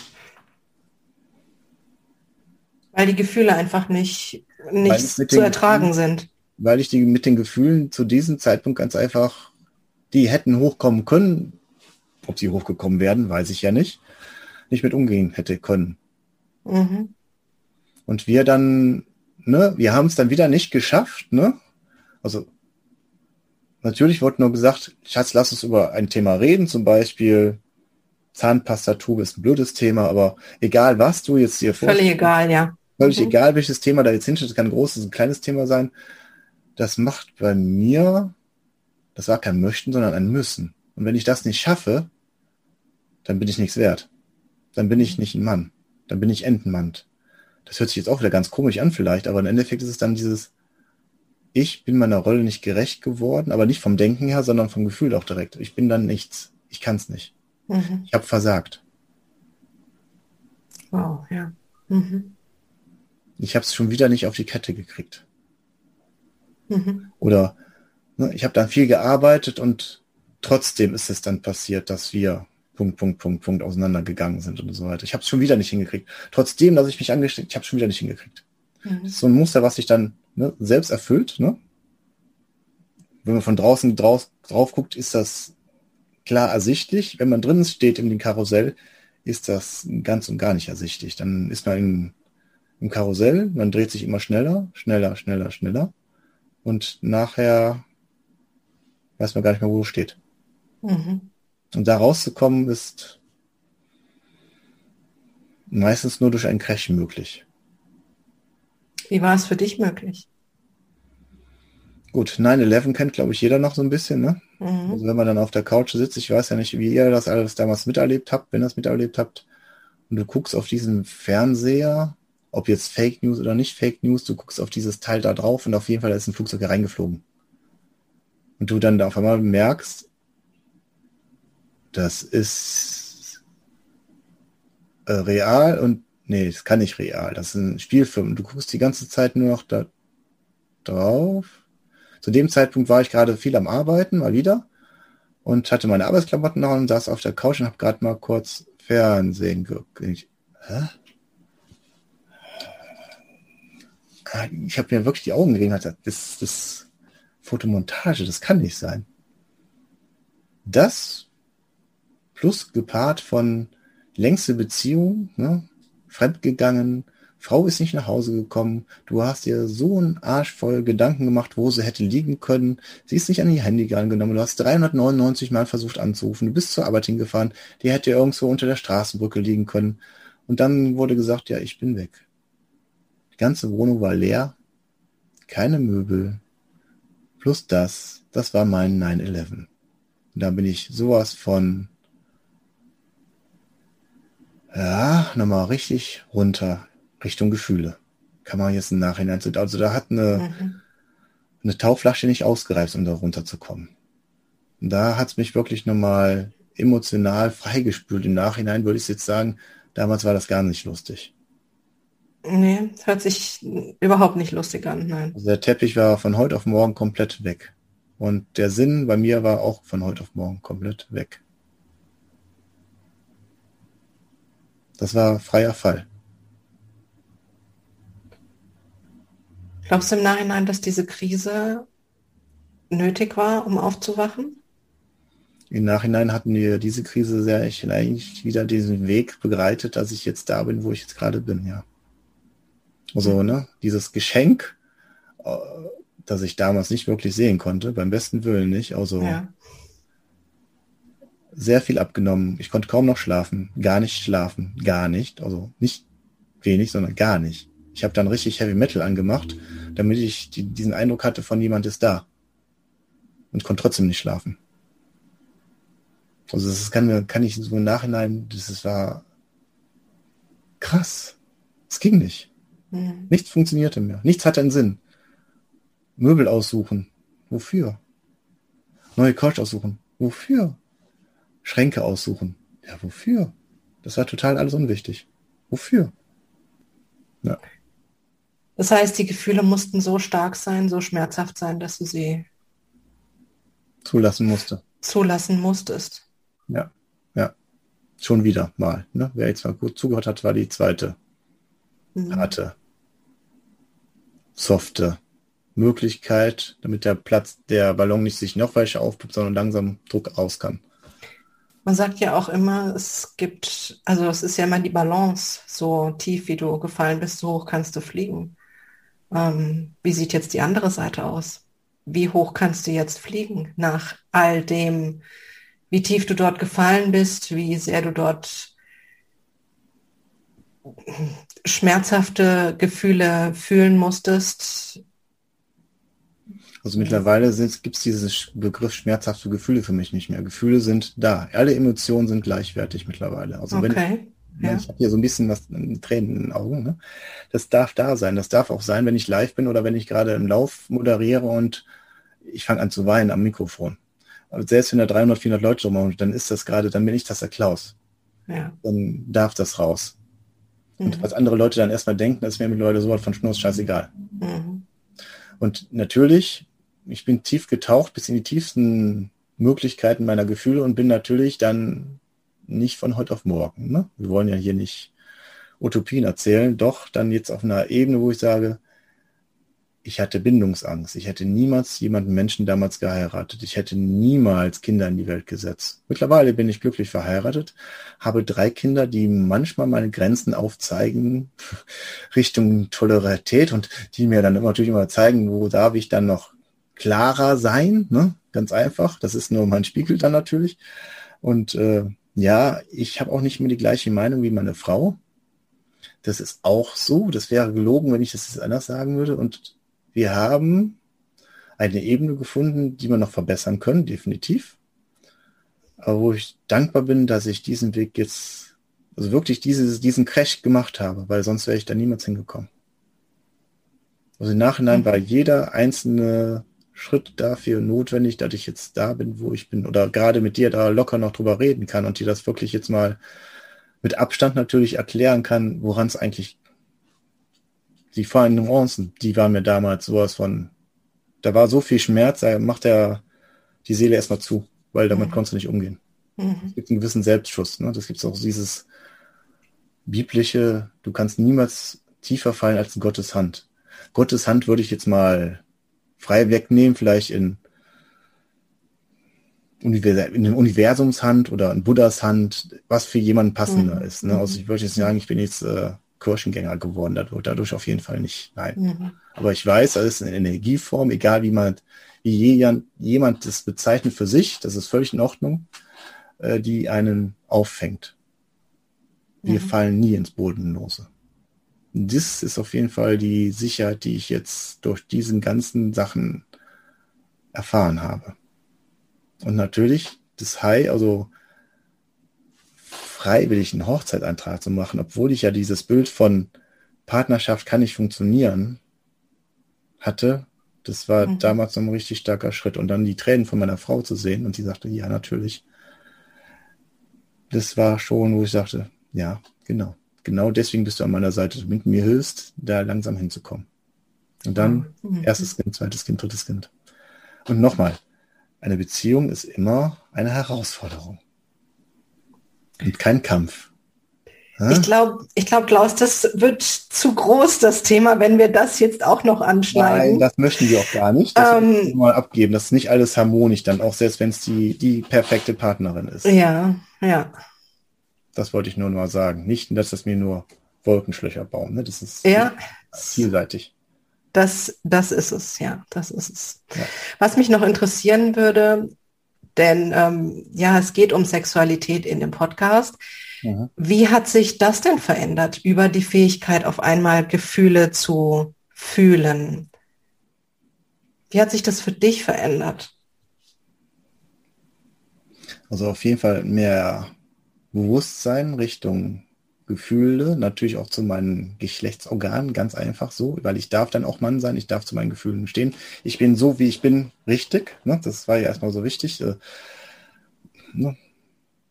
Weil die Gefühle einfach nicht, nicht zu ertragen Gefühlen, sind.
Weil ich die mit den Gefühlen zu diesem Zeitpunkt ganz einfach, die hätten hochkommen können. Ob sie hochgekommen werden, weiß ich ja nicht. Nicht mit umgehen hätte können. Mhm. Und wir dann, ne, wir haben es dann wieder nicht geschafft, ne? Also natürlich wurde nur gesagt, Schatz, lass uns über ein Thema reden, zum Beispiel Zahnpastatube ist ein blödes Thema, aber egal was du jetzt hier
vorstellst. Völlig egal, ja.
Völlig mhm. egal, welches Thema da jetzt hinsteht, das kann ein großes, ein kleines Thema sein. Das macht bei mir, das war kein Möchten, sondern ein Müssen. Und wenn ich das nicht schaffe, dann bin ich nichts wert. Dann bin ich nicht ein Mann. Dann bin ich Entenmann. Das hört sich jetzt auch wieder ganz komisch an vielleicht, aber im Endeffekt ist es dann dieses, ich bin meiner Rolle nicht gerecht geworden, aber nicht vom Denken her, sondern vom Gefühl auch direkt. Ich bin dann nichts. Ich kann es nicht. Mhm. Ich habe versagt.
Wow, ja. Mhm.
Ich habe es schon wieder nicht auf die Kette gekriegt. Mhm. Oder ne, ich habe dann viel gearbeitet und trotzdem ist es dann passiert, dass wir Punkt, Punkt, Punkt, Punkt auseinandergegangen sind und so weiter. Ich habe es schon wieder nicht hingekriegt. Trotzdem, dass ich mich angestrengt, ich habe schon wieder nicht hingekriegt. Mhm. Das ist so ein Muster, was sich dann ne, selbst erfüllt. Ne? Wenn man von draußen draus, drauf guckt, ist das klar ersichtlich. Wenn man drin steht in dem Karussell, ist das ganz und gar nicht ersichtlich. Dann ist man im, im Karussell, man dreht sich immer schneller, schneller, schneller, schneller. Und nachher weiß man gar nicht mehr, wo es steht. Mhm. Und da rauszukommen ist meistens nur durch ein Crash möglich.
Wie war es für dich möglich?
Gut, 9-11 kennt, glaube ich, jeder noch so ein bisschen, ne? Mhm. Also wenn man dann auf der Couch sitzt, ich weiß ja nicht, wie ihr das alles damals miterlebt habt, wenn ihr das miterlebt habt, und du guckst auf diesen Fernseher, ob jetzt Fake News oder nicht Fake News, du guckst auf dieses Teil da drauf und auf jeden Fall ist ein Flugzeug reingeflogen. Und du dann da auf einmal merkst, das ist äh, real und nee, das kann nicht real. Das ist ein Spielfilm. Du guckst die ganze Zeit nur noch da drauf. Zu dem Zeitpunkt war ich gerade viel am Arbeiten, mal wieder, und hatte meine Arbeitsklamotten noch und saß auf der Couch und habe gerade mal kurz Fernsehen geguckt. Ich, hä? Ich habe mir wirklich die Augen gegeben, das, das Fotomontage, das kann nicht sein. das plus gepaart von längste Beziehung, ne, fremdgegangen, Frau ist nicht nach Hause gekommen, du hast dir so einen Arsch voll Gedanken gemacht, wo sie hätte liegen können, sie ist nicht an ihr Handy genommen, du hast 399 Mal versucht anzurufen, du bist zur Arbeit hingefahren, die hätte irgendwo unter der Straßenbrücke liegen können. Und dann wurde gesagt, ja, ich bin weg. Die ganze Wohnung war leer, keine Möbel, plus das, das war mein 9-11. Und da bin ich sowas von ja, nochmal richtig runter Richtung Gefühle. Kann man jetzt im Nachhinein, also da hat eine, mhm. eine Tauflasche nicht ausgereift, um da runterzukommen. Und da hat es mich wirklich nochmal emotional freigespült. Im Nachhinein würde ich jetzt sagen, damals war das gar nicht lustig.
Nee, hört sich überhaupt nicht lustig an, nein.
Also der Teppich war von heute auf morgen komplett weg. Und der Sinn bei mir war auch von heute auf morgen komplett weg. Das war freier Fall.
Glaubst du im Nachhinein, dass diese Krise nötig war, um aufzuwachen?
Im Nachhinein hatten wir diese Krise sehr eigentlich wieder diesen Weg begleitet, dass ich jetzt da bin, wo ich jetzt gerade bin, ja. Also, ne, dieses Geschenk, äh, das ich damals nicht wirklich sehen konnte, beim besten Willen nicht, also ja. Sehr viel abgenommen. Ich konnte kaum noch schlafen, gar nicht schlafen, gar nicht, also nicht wenig, sondern gar nicht. Ich habe dann richtig Heavy Metal angemacht, damit ich die, diesen Eindruck hatte von jemand ist da. Und konnte trotzdem nicht schlafen. Also das kann kann ich so im Nachhinein, das war krass. Es ging nicht. Mhm. Nichts funktionierte mehr. Nichts hatte einen Sinn. Möbel aussuchen. Wofür? Neue Couch aussuchen. Wofür? Schränke aussuchen. Ja, wofür? Das war total alles unwichtig. Wofür?
Ja. Das heißt, die Gefühle mussten so stark sein, so schmerzhaft sein, dass du sie
zulassen musste.
Zulassen musstest.
Ja, ja. Schon wieder mal. Ne? Wer jetzt mal gut zugehört hat, war die zweite mhm. harte softe Möglichkeit, damit der Platz, der Ballon nicht sich noch weiter aufpumpt, sondern langsam Druck raus kann.
Man sagt ja auch immer, es gibt, also es ist ja immer die Balance, so tief wie du gefallen bist, so hoch kannst du fliegen. Ähm, wie sieht jetzt die andere Seite aus? Wie hoch kannst du jetzt fliegen nach all dem, wie tief du dort gefallen bist, wie sehr du dort schmerzhafte Gefühle fühlen musstest?
Also mittlerweile gibt es diesen Begriff schmerzhafte Gefühle für mich nicht mehr. Gefühle sind da. Alle Emotionen sind gleichwertig mittlerweile. Also okay. wenn ja. ich habe hier so ein bisschen was Tränen in den Augen. Ne? Das darf da sein. Das darf auch sein, wenn ich live bin oder wenn ich gerade im Lauf moderiere und ich fange an zu weinen am Mikrofon. Aber selbst wenn da 300, 400 Leute rum dann ist das gerade, dann bin ich das der Klaus. Ja. Dann darf das raus. Und mhm. was andere Leute dann erstmal denken, das ist mir mit Leute sowas von Schnurz scheißegal. Mhm. Und natürlich, ich bin tief getaucht bis in die tiefsten Möglichkeiten meiner Gefühle und bin natürlich dann nicht von heute auf morgen. Ne? Wir wollen ja hier nicht Utopien erzählen, doch dann jetzt auf einer Ebene, wo ich sage, ich hatte Bindungsangst. Ich hätte niemals jemanden Menschen damals geheiratet. Ich hätte niemals Kinder in die Welt gesetzt. Mittlerweile bin ich glücklich verheiratet, habe drei Kinder, die manchmal meine Grenzen aufzeigen Richtung Tolerität und die mir dann natürlich immer zeigen, wo darf ich dann noch klarer sein. Ne? Ganz einfach. Das ist nur mein Spiegel dann natürlich. Und äh, ja, ich habe auch nicht mehr die gleiche Meinung wie meine Frau. Das ist auch so. Das wäre gelogen, wenn ich das jetzt anders sagen würde. Und wir haben eine Ebene gefunden, die wir noch verbessern können, definitiv. Aber wo ich dankbar bin, dass ich diesen Weg jetzt, also wirklich dieses, diesen Crash gemacht habe, weil sonst wäre ich da niemals hingekommen. Also im Nachhinein mhm. war jeder einzelne Schritt dafür notwendig, dass ich jetzt da bin, wo ich bin oder gerade mit dir da locker noch drüber reden kann und dir das wirklich jetzt mal mit Abstand natürlich erklären kann, woran es eigentlich die feinen Nuancen, die waren mir damals sowas von, da war so viel Schmerz, da macht er die Seele erstmal zu, weil damit mhm. konntest du nicht umgehen. Mhm. Es gibt einen gewissen Selbstschuss, ne? Das gibt auch dieses biblische, du kannst niemals tiefer fallen als in Gottes Hand. Gottes Hand würde ich jetzt mal frei wegnehmen, vielleicht in in dem Universumshand oder in Buddhas Hand, was für jemanden passender mhm. ist. Ne? Also ich würde jetzt sagen, ich bin jetzt äh, Kirchengänger geworden, dadurch, dadurch auf jeden Fall nicht. Nein. Mhm. Aber ich weiß, das ist eine Energieform, egal wie man, wie jemand, jemand das bezeichnet für sich, das ist völlig in Ordnung, äh, die einen auffängt. Wir mhm. fallen nie ins Bodenlose. Das ist auf jeden Fall die Sicherheit, die ich jetzt durch diesen ganzen Sachen erfahren habe. Und natürlich das High, also freiwillig einen Hochzeitantrag zu machen, obwohl ich ja dieses Bild von Partnerschaft kann nicht funktionieren hatte, das war mhm. damals noch ein richtig starker Schritt. Und dann die Tränen von meiner Frau zu sehen und die sagte, ja, natürlich. Das war schon, wo ich sagte, ja, genau. Genau deswegen bist du an meiner Seite, du mit mir hilfst, da langsam hinzukommen. Und dann mhm. erstes Kind, zweites Kind, drittes Kind. Und nochmal, eine Beziehung ist immer eine Herausforderung. Und kein Kampf.
Ich glaube, ich glaube, Klaus, das wird zu groß, das Thema, wenn wir das jetzt auch noch anschneiden. Nein,
das möchten wir auch gar nicht. Das ähm, mal abgeben. Das ist nicht alles harmonisch dann, auch selbst wenn es die, die perfekte Partnerin ist.
Ja, ja.
Das wollte ich nur mal sagen. Nicht, dass das mir nur Wolkenschlöcher bauen. Ne? Das ist
ja.
vielseitig.
Das, das ist es, ja, das ist es. Ja. Was mich noch interessieren würde, denn ähm, ja, es geht um Sexualität in dem Podcast. Mhm. Wie hat sich das denn verändert über die Fähigkeit, auf einmal Gefühle zu fühlen? Wie hat sich das für dich verändert?
Also auf jeden Fall mehr Bewusstsein Richtung Gefühle, natürlich auch zu meinen Geschlechtsorganen, ganz einfach so, weil ich darf dann auch Mann sein, ich darf zu meinen Gefühlen stehen. Ich bin so, wie ich bin, richtig. Ne? Das war ja erstmal so wichtig. Äh, ne?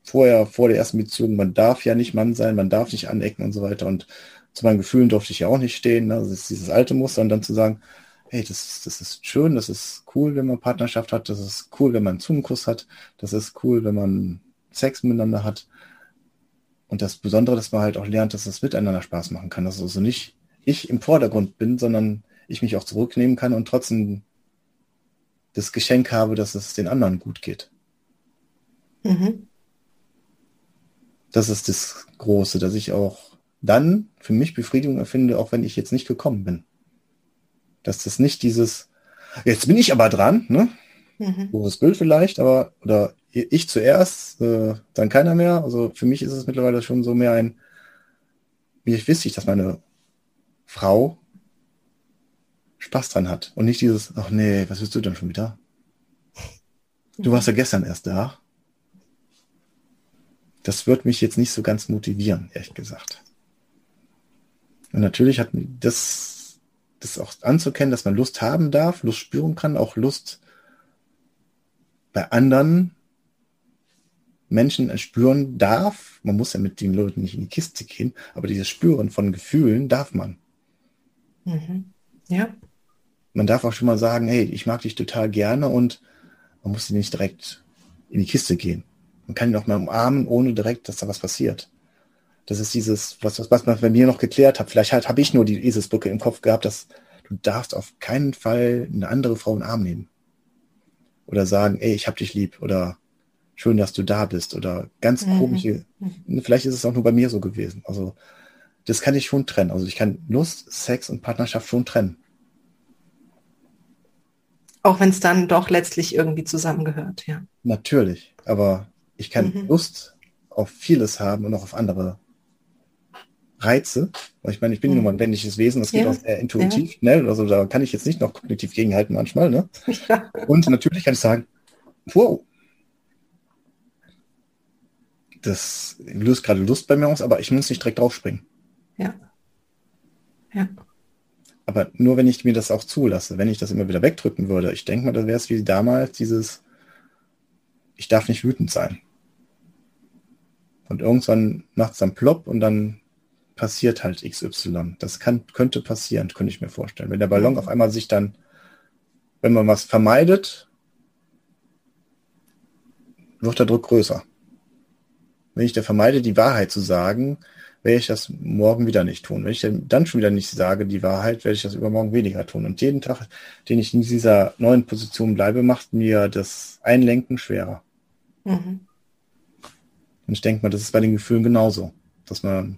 Vorher, vor der ersten Beziehung, man darf ja nicht Mann sein, man darf nicht anecken und so weiter. Und zu meinen Gefühlen durfte ich ja auch nicht stehen. Ne? Das ist dieses alte Muster. Und dann zu sagen, hey, das, das ist schön, das ist cool, wenn man Partnerschaft hat, das ist cool, wenn man einen Zungenkuss hat, das ist cool, wenn man Sex miteinander hat und das Besondere, dass man halt auch lernt, dass es miteinander Spaß machen kann. Dass also nicht ich im Vordergrund bin, sondern ich mich auch zurücknehmen kann und trotzdem das Geschenk habe, dass es den anderen gut geht. Mhm. Das ist das Große, dass ich auch dann für mich Befriedigung erfinde, auch wenn ich jetzt nicht gekommen bin. Dass das nicht dieses, jetzt bin ich aber dran, ne? Mhm. Bild vielleicht, aber, oder ich zuerst, äh, dann keiner mehr. Also für mich ist es mittlerweile schon so mehr ein, wie ich wichtig, dass meine Frau Spaß dran hat und nicht dieses, ach nee, was willst du denn schon wieder? Du warst ja gestern erst da. Das wird mich jetzt nicht so ganz motivieren, ehrlich gesagt. Und natürlich hat das, das auch anzukennen, dass man Lust haben darf, Lust spüren kann, auch Lust bei anderen Menschen spüren darf. Man muss ja mit den Leuten nicht in die Kiste gehen, aber dieses Spüren von Gefühlen darf man.
Mhm. Ja.
Man darf auch schon mal sagen, hey, ich mag dich total gerne und man muss nicht direkt in die Kiste gehen. Man kann ihn auch mal umarmen, ohne direkt, dass da was passiert. Das ist dieses, was, was man bei mir noch geklärt hat. Vielleicht halt, habe ich nur die Eselsbrücke im Kopf gehabt, dass du darfst auf keinen Fall eine andere Frau in den Arm nehmen. Oder sagen, ey, ich hab dich lieb. Oder schön, dass du da bist oder ganz mhm. komische, mhm. vielleicht ist es auch nur bei mir so gewesen. Also das kann ich schon trennen. Also ich kann Lust, Sex und Partnerschaft schon trennen.
Auch wenn es dann doch letztlich irgendwie zusammengehört, ja.
Natürlich, aber ich kann mhm. Lust auf vieles haben und auch auf andere Reize. Weil ich meine, ich bin mhm. nur mal ein männliches Wesen, das geht ja. auch sehr intuitiv, ja. ne? Also da kann ich jetzt nicht noch kognitiv gegenhalten manchmal, ne? Ja. Und natürlich kann ich sagen, wow, das löst gerade Lust bei mir aus, aber ich muss nicht direkt draufspringen.
Ja. Ja.
Aber nur wenn ich mir das auch zulasse, wenn ich das immer wieder wegdrücken würde, ich denke mal, das wäre es wie damals dieses, ich darf nicht wütend sein. Und irgendwann macht es dann plopp und dann passiert halt XY. Das kann, könnte passieren, könnte ich mir vorstellen. Wenn der Ballon auf einmal sich dann, wenn man was vermeidet, wird der Druck größer wenn ich da vermeide, die Wahrheit zu sagen, werde ich das morgen wieder nicht tun. Wenn ich dann schon wieder nicht sage, die Wahrheit, werde ich das übermorgen weniger tun. Und jeden Tag, den ich in dieser neuen Position bleibe, macht mir das Einlenken schwerer. Mhm. Und ich denke mal, das ist bei den Gefühlen genauso, dass man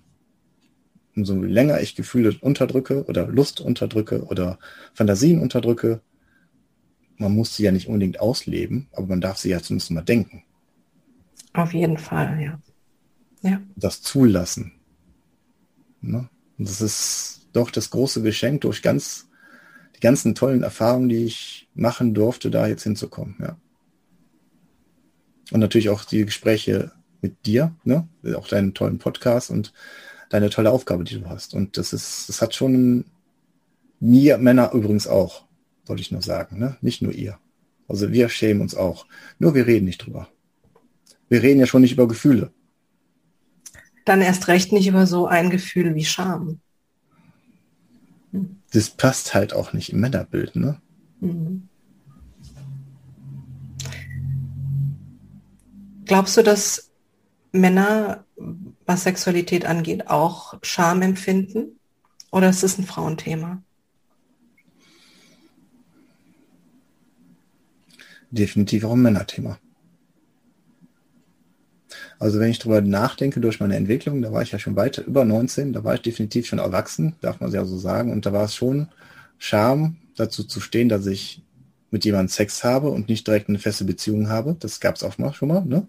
umso länger ich Gefühle unterdrücke oder Lust unterdrücke oder Fantasien unterdrücke, man muss sie ja nicht unbedingt ausleben, aber man darf sie ja zumindest mal denken.
Auf jeden Fall, ja.
ja. Das zulassen. Ne? Das ist doch das große Geschenk durch ganz die ganzen tollen Erfahrungen, die ich machen durfte, da jetzt hinzukommen, ja. Und natürlich auch die Gespräche mit dir, ne? Auch deinen tollen Podcast und deine tolle Aufgabe, die du hast. Und das ist, das hat schon mir Männer übrigens auch, wollte ich nur sagen, ne? Nicht nur ihr. Also wir schämen uns auch. Nur wir reden nicht drüber. Wir reden ja schon nicht über Gefühle.
Dann erst recht nicht über so ein Gefühl wie Scham.
Das passt halt auch nicht im Männerbild, ne? Mhm.
Glaubst du, dass Männer, was Sexualität angeht, auch Scham empfinden? Oder ist es ein Frauenthema?
Definitiv auch ein Männerthema. Also wenn ich darüber nachdenke, durch meine Entwicklung, da war ich ja schon weiter über 19, da war ich definitiv schon erwachsen, darf man ja so sagen. Und da war es schon Scham, dazu zu stehen, dass ich mit jemandem Sex habe und nicht direkt eine feste Beziehung habe. Das gab es auch mal schon mal, ne?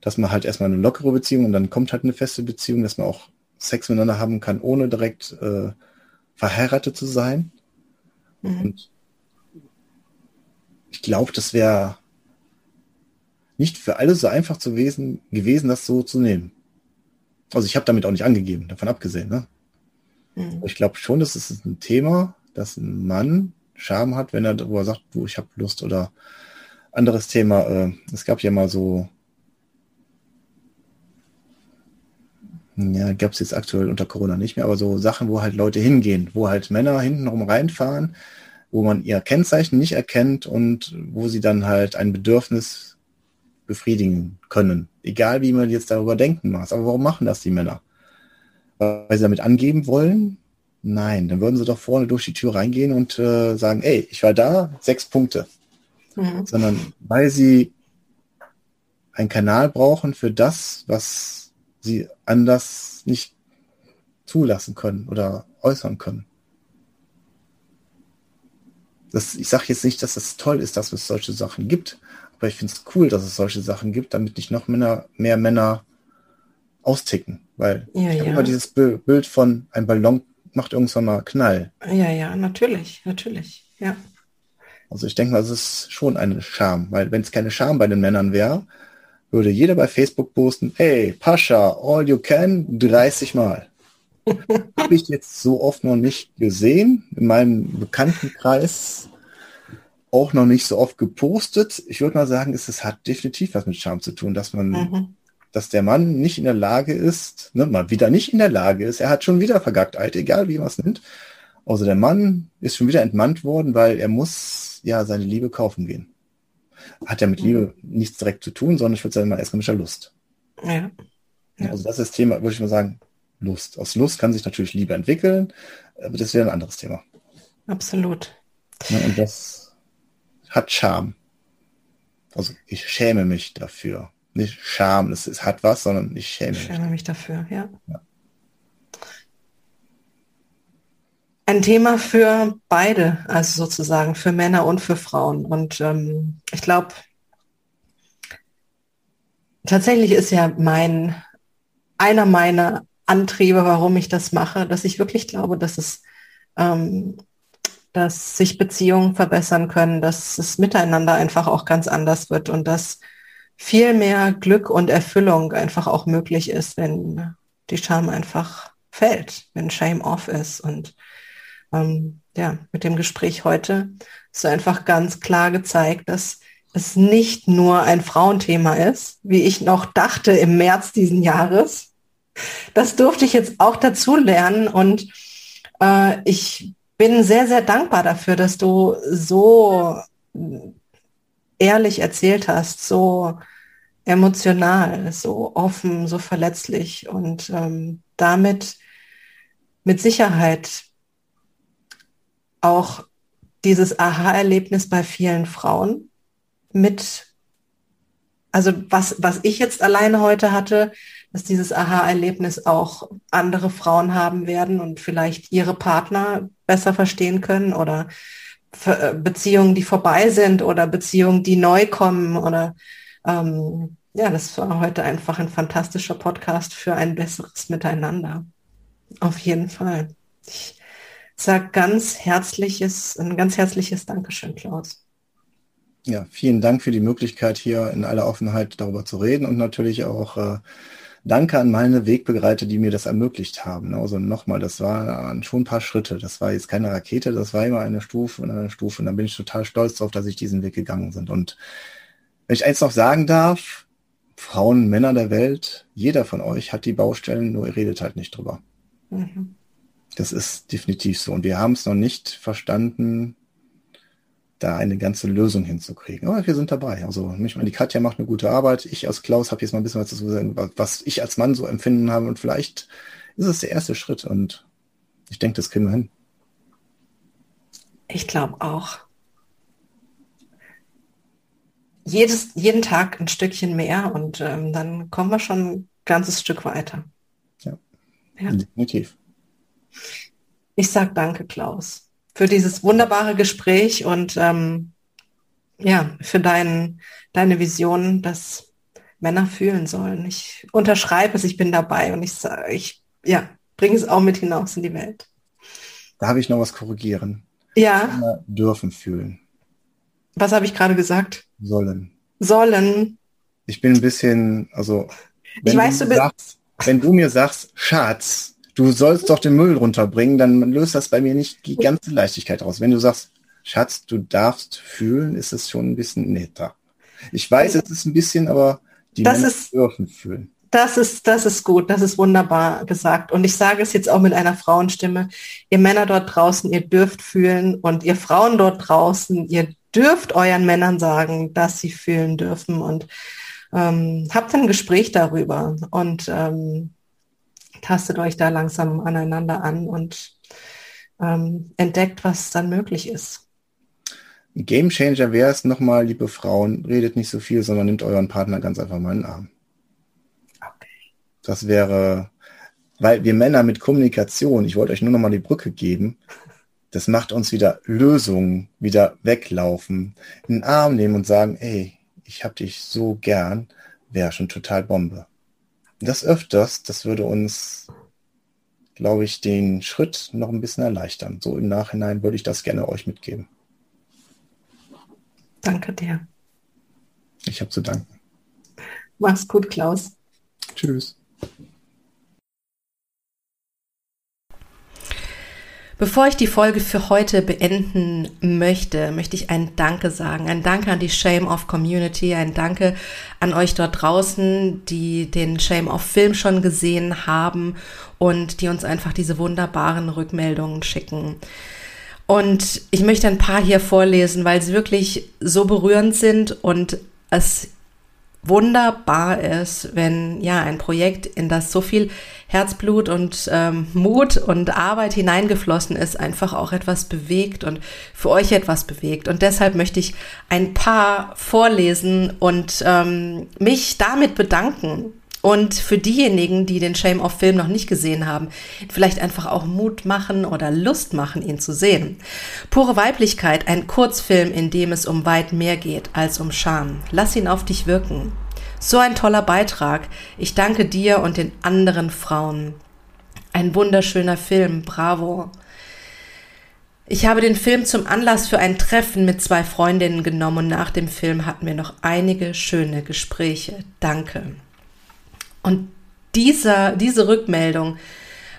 Dass man halt erstmal eine lockere Beziehung und dann kommt halt eine feste Beziehung, dass man auch Sex miteinander haben kann, ohne direkt äh, verheiratet zu sein. Mhm. Und ich glaube, das wäre nicht für alle so einfach zu gewesen, gewesen, das so zu nehmen. Also ich habe damit auch nicht angegeben, davon abgesehen. Ne? Mhm. Ich glaube schon, das ist ein Thema, dass ein Mann Scham hat, wenn er darüber sagt, du, ich habe Lust oder anderes Thema. Äh, es gab ja mal so ja, gab es jetzt aktuell unter Corona nicht mehr, aber so Sachen, wo halt Leute hingehen, wo halt Männer hintenrum reinfahren, wo man ihr Kennzeichen nicht erkennt und wo sie dann halt ein Bedürfnis befriedigen können. Egal wie man jetzt darüber denken mag. Aber warum machen das die Männer? Weil sie damit angeben wollen? Nein, dann würden sie doch vorne durch die Tür reingehen und äh, sagen, ey, ich war da, sechs Punkte. Mhm. Sondern weil sie einen Kanal brauchen für das, was sie anders nicht zulassen können oder äußern können. Das, ich sage jetzt nicht, dass es toll ist, dass es solche Sachen gibt, aber ich finde es cool, dass es solche Sachen gibt, damit nicht noch Männer, mehr Männer austicken. Weil ja, ich habe ja. immer dieses Bild von ein Ballon macht irgendwann mal Knall.
Ja, ja, natürlich, natürlich, ja.
Also ich denke mal, es ist schon eine Scham, weil wenn es keine Scham bei den Männern wäre, würde jeder bei Facebook posten, hey, Pascha, all you can, 30 Mal. Habe ich jetzt so oft noch nicht gesehen, in meinem Bekanntenkreis auch noch nicht so oft gepostet. Ich würde mal sagen, es, es hat definitiv was mit Charme zu tun, dass man, mhm. dass der Mann nicht in der Lage ist, ne, mal wieder nicht in der Lage ist, er hat schon wieder vergackt, alt, egal wie man es nimmt. Also der Mann ist schon wieder entmannt worden, weil er muss ja seine Liebe kaufen gehen hat ja mit Liebe nichts direkt zu tun, sondern ich würde sagen, mal der Lust. Ja. ja. Also das ist das Thema, würde ich mal sagen, Lust. Aus Lust kann sich natürlich Liebe entwickeln, aber das wäre ein anderes Thema.
Absolut.
Ja, und das hat Charme. Also ich schäme mich dafür. Nicht Scham, es, es hat was, sondern ich schäme mich.
Ich schäme mich dafür, ja. ja. Ein Thema für beide, also sozusagen für Männer und für Frauen. Und ähm, ich glaube, tatsächlich ist ja mein, einer meiner Antriebe, warum ich das mache, dass ich wirklich glaube, dass es, ähm, dass sich Beziehungen verbessern können, dass es miteinander einfach auch ganz anders wird und dass viel mehr Glück und Erfüllung einfach auch möglich ist, wenn die Scham einfach fällt, wenn Shame off ist und ähm, ja, mit dem Gespräch heute ist einfach ganz klar gezeigt, dass es nicht nur ein Frauenthema ist, wie ich noch dachte im März diesen Jahres. Das durfte ich jetzt auch dazu lernen und äh, ich bin sehr, sehr dankbar dafür, dass du so ehrlich erzählt hast, so emotional, so offen, so verletzlich und ähm, damit mit Sicherheit auch dieses Aha-Erlebnis bei vielen Frauen mit also was, was ich jetzt alleine heute hatte, dass dieses Aha-Erlebnis auch andere Frauen haben werden und vielleicht ihre Partner besser verstehen können oder äh, Beziehungen, die vorbei sind oder Beziehungen, die neu kommen oder ähm, ja, das war heute einfach ein fantastischer Podcast für ein besseres Miteinander. Auf jeden Fall. Ich sage ganz herzliches, ein ganz herzliches Dankeschön, Klaus.
Ja, vielen Dank für die Möglichkeit, hier in aller Offenheit darüber zu reden und natürlich auch äh, Danke an meine Wegbegleiter, die mir das ermöglicht haben. Also nochmal, das waren schon ein paar Schritte. Das war jetzt keine Rakete, das war immer eine Stufe und eine Stufe. Und da bin ich total stolz darauf, dass ich diesen Weg gegangen bin. Und wenn ich eins noch sagen darf, Frauen, Männer der Welt, jeder von euch hat die Baustellen, nur ihr redet halt nicht drüber. Mhm. Das ist definitiv so. Und wir haben es noch nicht verstanden, da eine ganze Lösung hinzukriegen. Aber wir sind dabei. Also ich meine, die Katja macht eine gute Arbeit. Ich als Klaus habe jetzt mal ein bisschen was dazu gesagt, was ich als Mann so empfinden habe. Und vielleicht ist es der erste Schritt. Und ich denke, das kriegen wir hin.
Ich glaube auch. Jedes, jeden Tag ein Stückchen mehr und ähm, dann kommen wir schon ein ganzes Stück weiter.
Ja, ja. definitiv.
Ich sage danke, Klaus für dieses wunderbare Gespräch und ähm, ja, für dein, deine Vision, dass Männer fühlen sollen. Ich unterschreibe es, ich bin dabei und ich sage, ich ja, bringe es auch mit hinaus in die Welt.
Da habe ich noch was korrigieren.
Ja.
Männer dürfen fühlen.
Was habe ich gerade gesagt?
Sollen.
Sollen.
Ich bin ein bisschen, also
wenn, ich weiß, du,
du sagst, wenn du mir sagst, Schatz, du sollst doch den Müll runterbringen, dann löst das bei mir nicht die ganze Leichtigkeit aus. Wenn du sagst, Schatz, du darfst fühlen, ist es schon ein bisschen netter. Ich weiß, es ist ein bisschen, aber die
das Männer ist,
dürfen fühlen.
Das ist, das ist gut, das ist wunderbar gesagt. Und ich sage es jetzt auch mit einer Frauenstimme. Ihr Männer dort draußen, ihr dürft fühlen und ihr Frauen dort draußen, ihr dürft euren Männern sagen, dass sie fühlen dürfen und ähm, habt ein Gespräch darüber. Und ähm, tastet euch da langsam aneinander an und ähm, entdeckt, was dann möglich ist.
Game Changer wäre es nochmal, liebe Frauen, redet nicht so viel, sondern nimmt euren Partner ganz einfach mal in den Arm. Okay. Das wäre, weil wir Männer mit Kommunikation, ich wollte euch nur nochmal die Brücke geben, das macht uns wieder Lösungen, wieder weglaufen, in den Arm nehmen und sagen, ey, ich hab dich so gern, wäre schon total Bombe das öfters, das würde uns, glaube ich, den Schritt noch ein bisschen erleichtern. So im Nachhinein würde ich das gerne euch mitgeben.
Danke dir.
Ich habe zu danken.
Mach's gut, Klaus.
Tschüss.
Bevor ich die Folge für heute beenden möchte, möchte ich ein Danke sagen. Ein Danke an die Shame of Community, ein Danke an euch dort draußen, die den Shame of Film schon gesehen haben und die uns einfach diese wunderbaren Rückmeldungen schicken. Und ich möchte ein paar hier vorlesen, weil sie wirklich so berührend sind und es wunderbar ist, wenn ja ein Projekt, in das so viel Herzblut und ähm, Mut und Arbeit hineingeflossen ist, einfach auch etwas bewegt und für euch etwas bewegt. Und deshalb möchte ich ein paar vorlesen und ähm, mich damit bedanken und für diejenigen, die den Shame of Film noch nicht gesehen haben, vielleicht einfach auch Mut machen oder Lust machen, ihn zu sehen. Pure Weiblichkeit, ein Kurzfilm, in dem es um weit mehr geht als um Scham. Lass ihn auf dich wirken. So ein toller Beitrag. Ich danke dir und den anderen Frauen. Ein wunderschöner Film. Bravo. Ich habe den Film zum Anlass für ein Treffen mit zwei Freundinnen genommen und nach dem Film hatten wir noch einige schöne Gespräche. Danke. Und dieser, diese Rückmeldung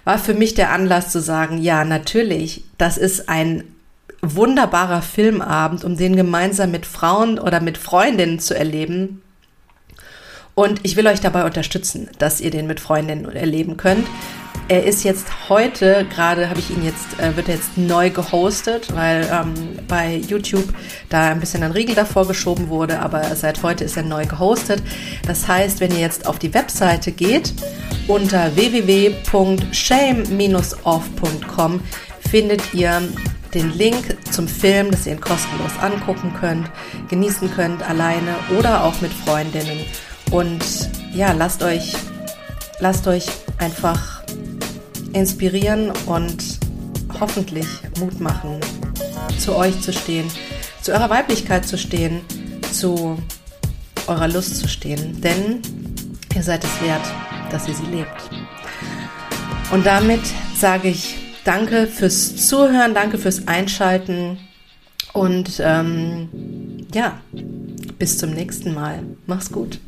war für mich der Anlass zu sagen, ja, natürlich, das ist ein wunderbarer Filmabend, um den gemeinsam mit Frauen oder mit Freundinnen zu erleben. Und ich will euch dabei unterstützen, dass ihr den mit Freundinnen erleben könnt. Er ist jetzt heute, gerade habe ich ihn jetzt, äh, wird er jetzt neu gehostet, weil ähm, bei YouTube da ein bisschen ein Riegel davor geschoben wurde, aber seit heute ist er neu gehostet. Das heißt, wenn ihr jetzt auf die Webseite geht, unter www.shame-off.com findet ihr
den Link zum Film, dass ihr ihn kostenlos angucken könnt, genießen könnt, alleine oder auch mit Freundinnen. Und ja, lasst euch, lasst euch einfach inspirieren und hoffentlich Mut machen, zu euch zu stehen, zu eurer Weiblichkeit zu stehen, zu eurer Lust zu stehen. Denn ihr seid es wert, dass ihr sie lebt. Und damit sage ich danke fürs Zuhören, danke fürs Einschalten und ähm, ja, bis zum nächsten Mal. Mach's gut.